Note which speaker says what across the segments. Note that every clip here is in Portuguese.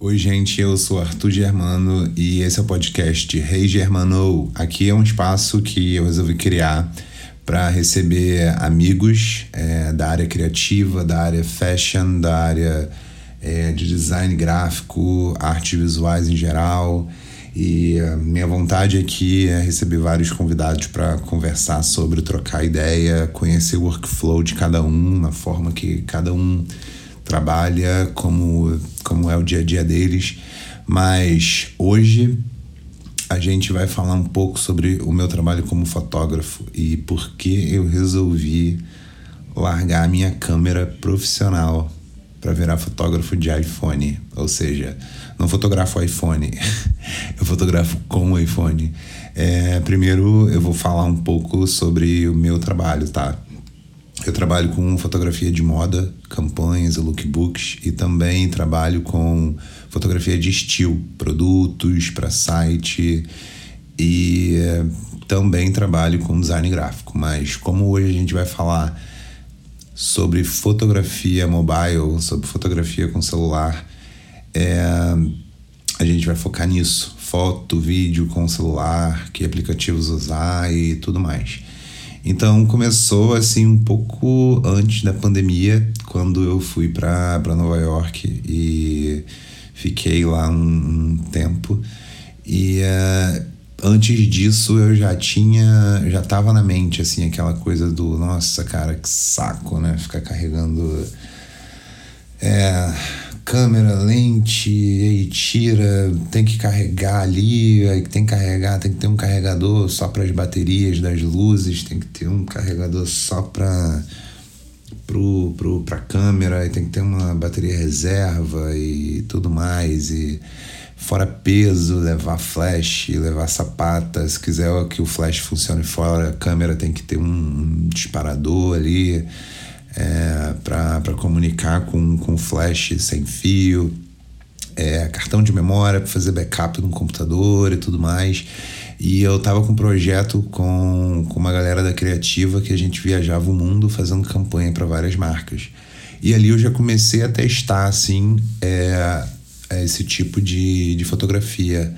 Speaker 1: Oi, gente, eu sou Arthur Germano e esse é o podcast Rei hey Germano. Aqui é um espaço que eu resolvi criar para receber amigos é, da área criativa, da área fashion, da área é, de design gráfico, artes visuais em geral. E minha vontade aqui é receber vários convidados para conversar sobre, trocar ideia, conhecer o workflow de cada um, na forma que cada um trabalha, como, como é o dia a dia deles. Mas hoje a gente vai falar um pouco sobre o meu trabalho como fotógrafo e por que eu resolvi largar a minha câmera profissional para virar fotógrafo de iPhone. Ou seja, não fotografo iPhone, eu fotografo com o iPhone. É, primeiro eu vou falar um pouco sobre o meu trabalho, tá? Eu trabalho com fotografia de moda, campanhas e lookbooks e também trabalho com fotografia de estilo, produtos para site e eh, também trabalho com design gráfico. Mas como hoje a gente vai falar sobre fotografia mobile, sobre fotografia com celular, é, a gente vai focar nisso: foto, vídeo com celular, que aplicativos usar e tudo mais. Então começou assim um pouco antes da pandemia, quando eu fui para Nova York e fiquei lá um, um tempo. E uh, antes disso eu já tinha, já tava na mente assim aquela coisa do, nossa, cara, que saco, né? Ficar carregando é, câmera, lente, e tira, tem que carregar ali, aí tem que carregar, tem que ter um carregador só para as baterias das luzes, tem que ter um carregador só para pro, pro, pra câmera, e tem que ter uma bateria reserva e tudo mais, e fora peso, levar flash, levar sapata, se quiser que o flash funcione fora, a câmera tem que ter um disparador ali, é, para comunicar com, com flash sem fio, é, cartão de memória para fazer backup no computador e tudo mais. E eu tava com um projeto com, com uma galera da criativa que a gente viajava o mundo fazendo campanha para várias marcas. E ali eu já comecei a testar assim é, esse tipo de, de fotografia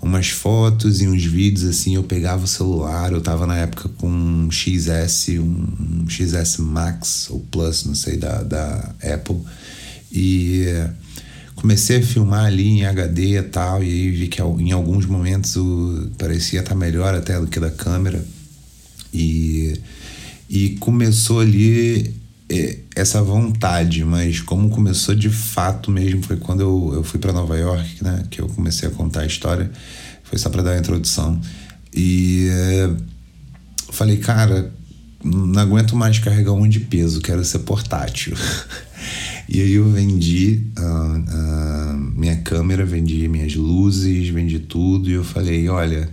Speaker 1: umas fotos e uns vídeos assim, eu pegava o celular, eu tava na época com um XS, um, XS Max ou Plus, não sei, da, da Apple, e comecei a filmar ali em HD e tal, e aí vi que em alguns momentos o, parecia estar tá melhor até do que da câmera, e, e começou ali essa vontade, mas como começou de fato mesmo foi quando eu, eu fui para Nova York, né, que eu comecei a contar a história. Foi só para dar a introdução. E é, falei, cara, não aguento mais carregar um de peso, quero ser portátil. e aí eu vendi a, a minha câmera, vendi minhas luzes, vendi tudo e eu falei, olha,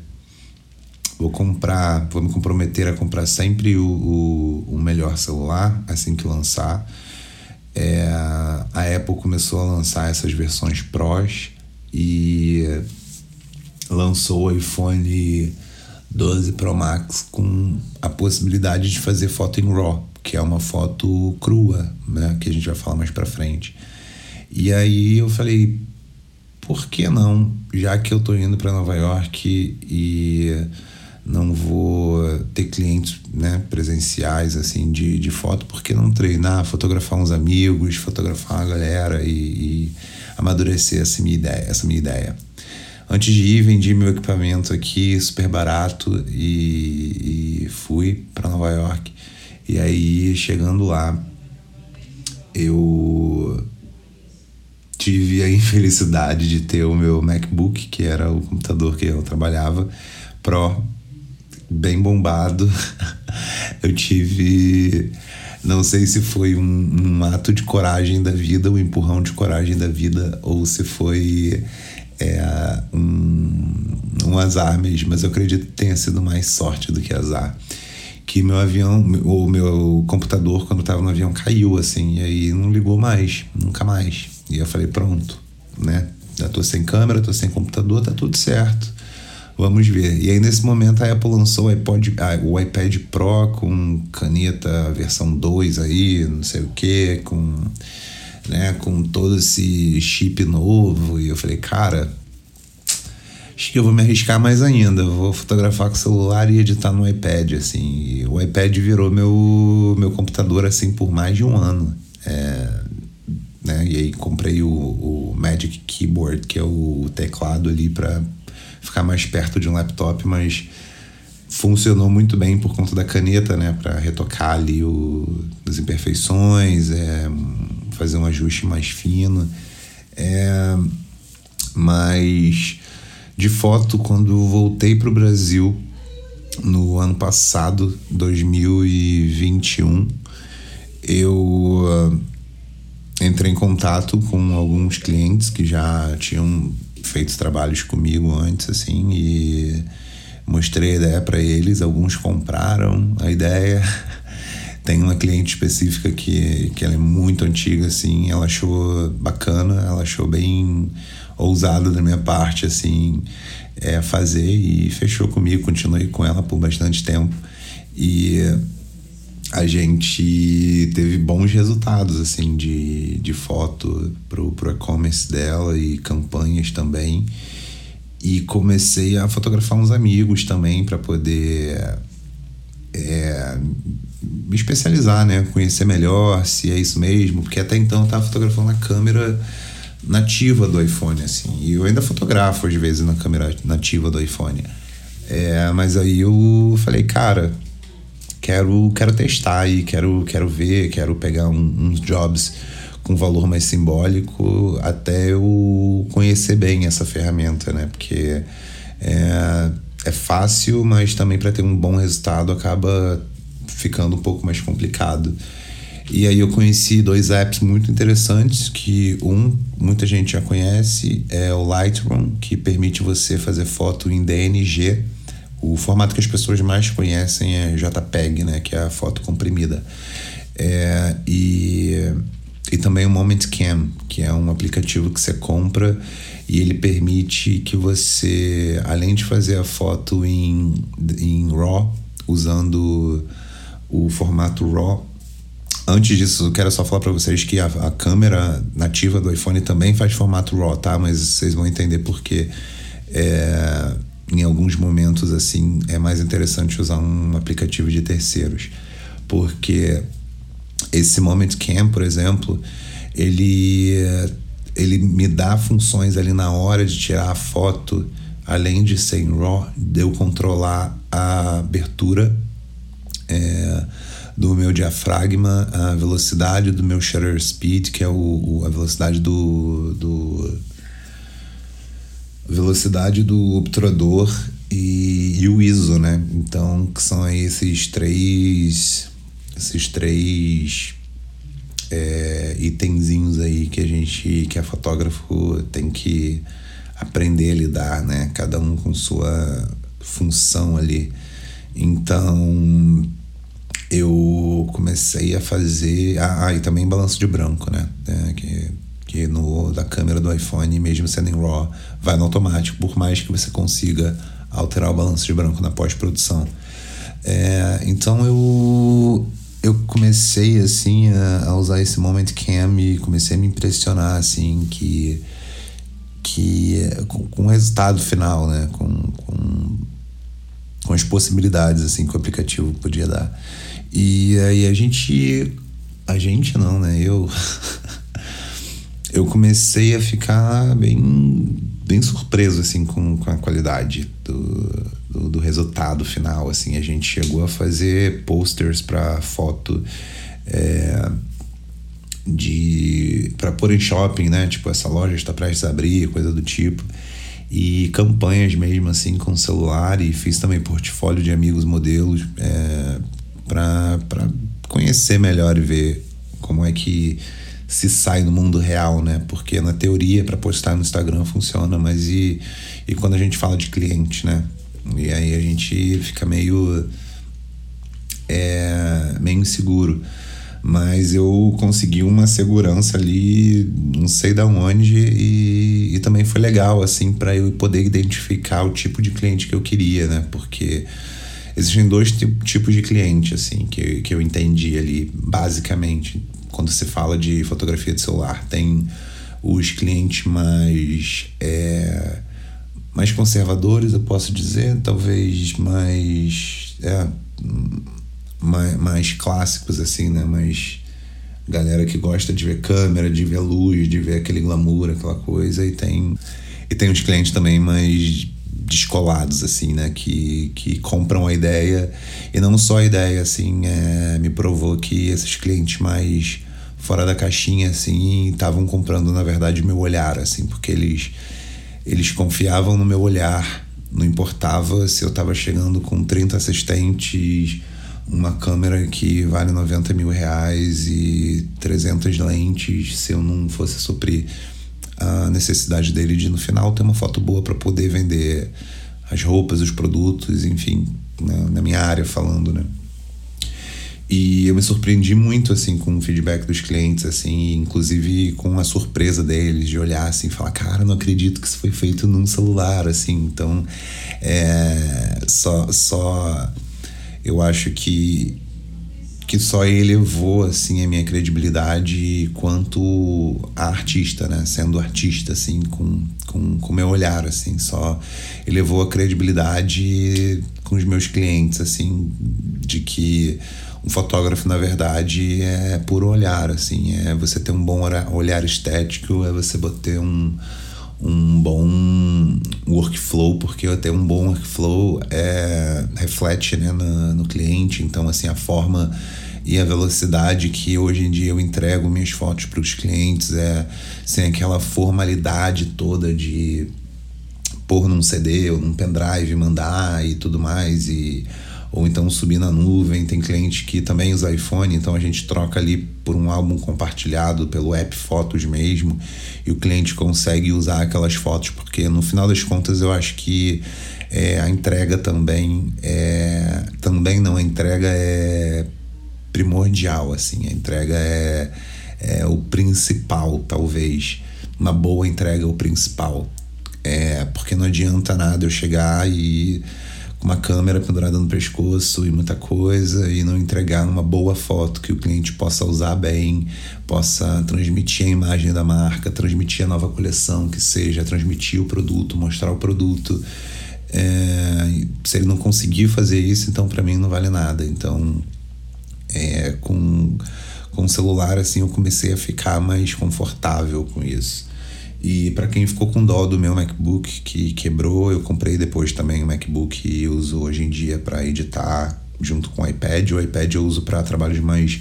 Speaker 1: vou comprar, vou me comprometer a comprar sempre o, o, o melhor celular assim que lançar. É, a Apple começou a lançar essas versões Pros e lançou o iPhone 12 Pro Max com a possibilidade de fazer foto em RAW, que é uma foto crua, né, que a gente vai falar mais para frente. E aí eu falei, por que não, já que eu tô indo para Nova York e não vou ter clientes né, presenciais assim de, de foto, porque não treinar, fotografar uns amigos, fotografar uma galera e, e amadurecer essa minha ideia, essa minha ideia. Antes de ir, vendi meu equipamento aqui super barato e, e fui para Nova York. E aí, chegando lá, eu tive a infelicidade de ter o meu MacBook, que era o computador que eu trabalhava, Pro bem bombado. eu tive. Não sei se foi um, um, ato de coragem da vida, um empurrão de coragem da vida, ou se foi é, um, um azar mesmo, mas eu acredito que tenha sido mais sorte do que azar. Que meu avião, o meu computador, quando estava no avião, caiu assim, e aí não ligou mais, nunca mais. E eu falei: pronto, né? Já tô sem câmera, tô sem computador, tá tudo certo. Vamos ver. E aí, nesse momento, a Apple lançou o iPod, o iPad Pro com caneta versão 2 aí, não sei o que, com né, com todo esse chip novo. E eu falei, cara, acho que eu vou me arriscar mais ainda. Vou fotografar com o celular e editar no iPad, assim. E o iPad virou meu, meu computador, assim, por mais de um ano. É, né? E aí comprei o, o Magic Keyboard, que é o teclado ali para ficar mais perto de um laptop, mas funcionou muito bem por conta da caneta, né, para retocar ali o, as imperfeições, é, fazer um ajuste mais fino. É, mas de foto, quando voltei para o Brasil no ano passado, 2021, eu uh, entrei em contato com alguns clientes que já tinham feito trabalhos comigo antes, assim, e mostrei a ideia para eles. Alguns compraram a ideia. Tem uma cliente específica que, que ela é muito antiga, assim, ela achou bacana, ela achou bem ousado da minha parte, assim, é, fazer e fechou comigo. Continuei com ela por bastante tempo. E a gente teve bons resultados assim de, de foto pro, pro e-commerce dela e campanhas também e comecei a fotografar uns amigos também para poder é, me especializar, né? Conhecer melhor se é isso mesmo, porque até então eu estava fotografando na câmera nativa do iPhone, assim. E eu ainda fotografo às vezes na câmera nativa do iPhone. É, mas aí eu falei, cara, quero, quero testar e quero, quero ver, quero pegar um, uns jobs com valor mais simbólico até eu conhecer bem essa ferramenta, né? Porque é, é fácil, mas também para ter um bom resultado acaba ficando um pouco mais complicado. E aí eu conheci dois apps muito interessantes que um muita gente já conhece é o Lightroom que permite você fazer foto em DNG o formato que as pessoas mais conhecem é JPEG, né, que é a foto comprimida. É, e, e também o Moment Cam, que é um aplicativo que você compra e ele permite que você, além de fazer a foto em, em RAW, usando o formato RAW, Antes disso, eu quero só falar para vocês que a, a, câmera nativa do iPhone também faz formato RAW, tá? Mas vocês vão entender porque é, em alguns momentos assim é mais interessante usar um aplicativo de terceiros, porque esse Moment Cam, por exemplo, ele ele me dá funções ali na hora de tirar a foto, além de ser em RAW, de eu controlar a abertura é, do meu diafragma, a velocidade do meu shutter speed, que é o, a velocidade do, do velocidade do obturador e, e, o ISO, né? Então, que são esses três esses três é, itenzinhos aí que a gente que a fotógrafo tem que aprender a lidar, né? Cada um com sua função ali. Então, eu comecei a fazer ah, e também balanço de branco, né? É, que que no da câmera do iPhone, mesmo sendo em RAW, vai no automático, por mais que você consiga alterar o balanço de branco na pós-produção. É, então eu eu comecei assim a, a, usar esse moment cam e comecei a me impressionar assim que que com, com o resultado final, né, com, com, com as possibilidades assim que o aplicativo podia dar. E aí a gente a gente não, né? Eu eu comecei a ficar bem, bem surpreso assim com, com a qualidade do, do, do resultado final. Assim, a gente chegou a fazer posters para foto é, de para pôr em shopping, né? Tipo essa loja está prestes a abrir, coisa do tipo. E campanhas mesmo assim com celular e fiz também portfólio de amigos modelos é, para conhecer melhor e ver como é que se sai no mundo real, né? Porque na teoria para postar no Instagram funciona, mas e, e quando a gente fala de cliente, né? E aí a gente fica meio é, meio inseguro. Mas eu consegui uma segurança ali, não sei da onde, e, e também foi legal, assim, para eu poder identificar o tipo de cliente que eu queria, né? Porque existem dois tipos de cliente, assim, que, que eu entendi ali, basicamente quando se fala de fotografia de celular. Tem os clientes mais é, mais conservadores, eu posso dizer, talvez mais é, mais, mais clássicos assim, né? Mais galera que gosta de ver câmera, de ver luz, de ver aquele glamour, aquela coisa e tem e tem os clientes também mais descolados, assim, né? Que, que compram a ideia. E não só a ideia, assim, é, me provou que esses clientes mais fora da caixinha, assim, estavam comprando, na verdade, meu olhar, assim, porque eles, eles confiavam no meu olhar. Não importava se eu estava chegando com 30 assistentes, uma câmera que vale 90 mil reais e 300 lentes, se eu não fosse suprir a necessidade dele de no final ter uma foto boa para poder vender as roupas, os produtos, enfim, na, na, minha área falando, né? E eu me surpreendi muito assim com o feedback dos clientes, assim, inclusive com a surpresa deles de olhar assim, e falar, cara, não acredito que isso foi feito num celular, assim. Então, é, só, só eu acho que que só elevou assim a minha credibilidade quanto artista, né? Sendo artista assim com com com meu olhar assim, só elevou a credibilidade com os meus clientes assim de que um fotógrafo na verdade é por olhar assim, é você ter um bom olhar estético, é você ter um um bom workflow, porque ter um bom workflow é, reflete né, no, no cliente, então assim a forma e a velocidade que hoje em dia eu entrego minhas fotos para os clientes é sem aquela formalidade toda de pôr num CD ou num pendrive, mandar e tudo mais e ou então subir na nuvem. Tem cliente que também usa iPhone, então a gente troca ali por um álbum compartilhado pelo app Fotos mesmo, e o cliente consegue usar aquelas fotos, porque no final das contas eu acho que é, a entrega também é. Também não, a entrega é primordial, assim, a entrega é, é o principal, talvez. Uma boa entrega é o principal. É, porque não adianta nada eu chegar e com uma câmera pendurada no pescoço e muita coisa e não entregar uma boa foto que o cliente possa usar bem, possa transmitir a imagem da marca, transmitir a nova coleção, que seja transmitir o produto, mostrar o produto. É, se ele não conseguir fazer isso, então para mim não vale nada. Então, é, com com o celular assim eu comecei a ficar mais confortável com isso. E para quem ficou com dó do meu MacBook que quebrou, eu comprei depois também o MacBook e uso hoje em dia para editar junto com o iPad. O iPad eu uso para trabalhos mais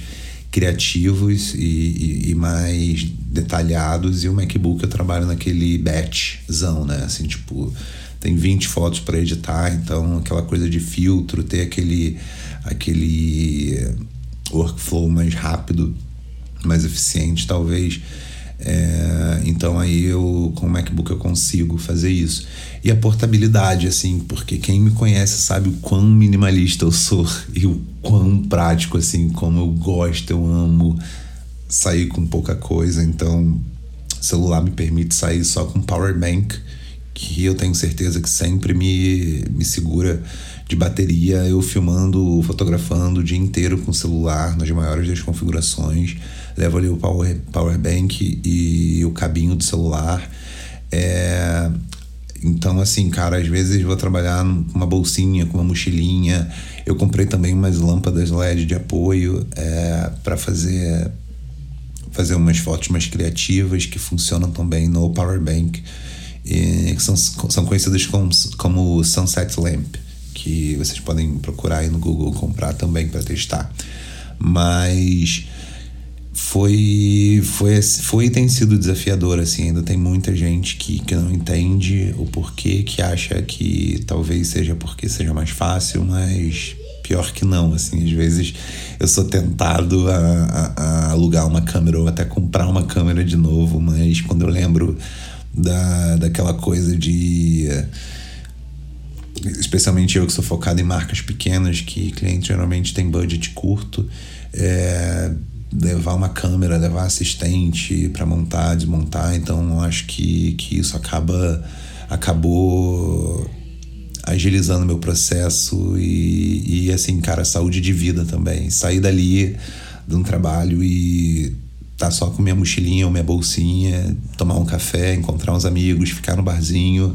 Speaker 1: criativos e, e, e, mais detalhados e o MacBook eu trabalho naquele batchzão, né? Assim, tipo, tem 20 fotos para editar, então aquela coisa de filtro, ter aquele aquele workflow mais rápido, mais eficiente, talvez é, então aí eu com o MacBook eu consigo fazer isso. E a portabilidade, assim, porque quem me conhece sabe o quão minimalista eu sou e o quão prático, assim, como eu gosto, eu amo sair com pouca coisa. Então, celular me permite sair só com power bank, que eu tenho certeza que sempre me, me segura de bateria, eu filmando, fotografando o dia inteiro com o celular, nas maiores das configurações. Levo ali o power, power bank e o cabinho do celular. É, então, assim, cara, às vezes vou trabalhar com uma bolsinha, com uma mochilinha. Eu comprei também umas lâmpadas LED de apoio é, para fazer fazer umas fotos mais criativas que funcionam também no power bank, que são, são conhecidas como, como sunset lamp que vocês podem procurar aí no Google comprar também para testar. Mas foi foi foi tem sido desafiador assim ainda tem muita gente que, que não entende o porquê que acha que talvez seja porque seja mais fácil mas pior que não assim às vezes eu sou tentado a, a, a alugar uma câmera ou até comprar uma câmera de novo mas quando eu lembro da, daquela coisa de especialmente eu que sou focado em marcas pequenas, que cliente geralmente tem budget curto, é, levar uma câmera, levar assistente para montar, desmontar, então acho que, que isso acaba acabou agilizando meu processo e, e assim, cara, saúde de vida também. Sair dali de um trabalho e tá só com minha mochilinha ou minha bolsinha, tomar um café, encontrar uns amigos, ficar no barzinho.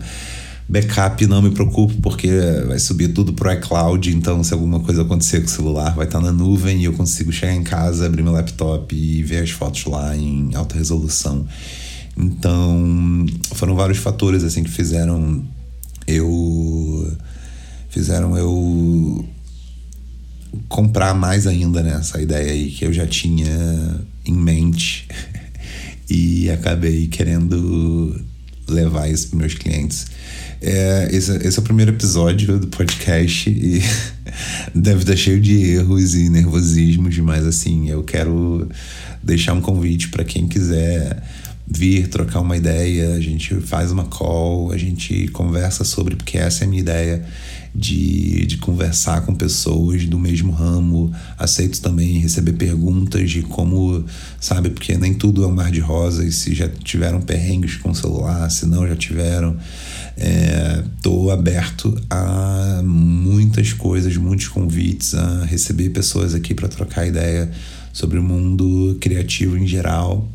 Speaker 1: Backup não me preocupo porque vai subir tudo pro iCloud, então se alguma coisa acontecer com o celular vai estar tá na nuvem e eu consigo chegar em casa, abrir meu laptop e ver as fotos lá em alta resolução. Então, foram vários fatores assim que fizeram eu fizeram eu comprar mais ainda nessa né, ideia aí que eu já tinha em mente e acabei querendo levar isso para meus clientes. É, esse, esse, é o primeiro episódio do podcast e deve estar cheio de erros e nervosismos, mas assim, eu quero deixar um convite para quem quiser vir trocar uma ideia, a gente faz uma call, a gente conversa sobre, porque essa é a minha ideia de, de conversar com pessoas do mesmo ramo. Aceito também receber perguntas de como, sabe, porque nem tudo é um mar de rosas, se já tiveram perrengues com o celular, se não já tiveram. Estou é, aberto a muitas coisas, muitos convites, a receber pessoas aqui para trocar ideia sobre o mundo criativo em geral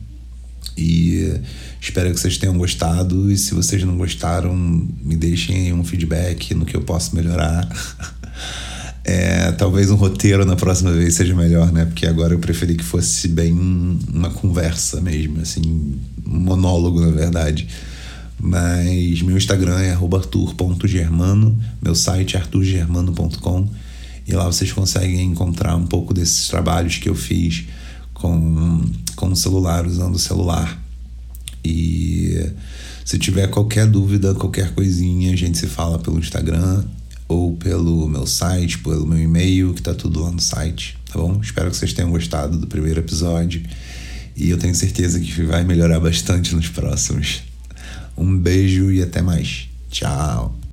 Speaker 1: e espero que vocês tenham gostado. E se vocês não gostaram, me deixem um feedback no que eu posso melhorar. É, talvez um roteiro na próxima vez seja melhor, né? Porque agora eu preferi que fosse bem uma conversa mesmo, assim, um monólogo, na verdade. Mas meu Instagram é arthur.germano, meu site é arturgermano.com e lá vocês conseguem encontrar um pouco desses trabalhos que eu fiz com, com o celular, usando o celular. E se tiver qualquer dúvida, qualquer coisinha, a gente se fala pelo Instagram ou pelo meu site, pelo meu e-mail, que tá tudo lá no site, tá bom? Espero que vocês tenham gostado do primeiro episódio e eu tenho certeza que vai melhorar bastante nos próximos. Um beijo e até mais. Tchau.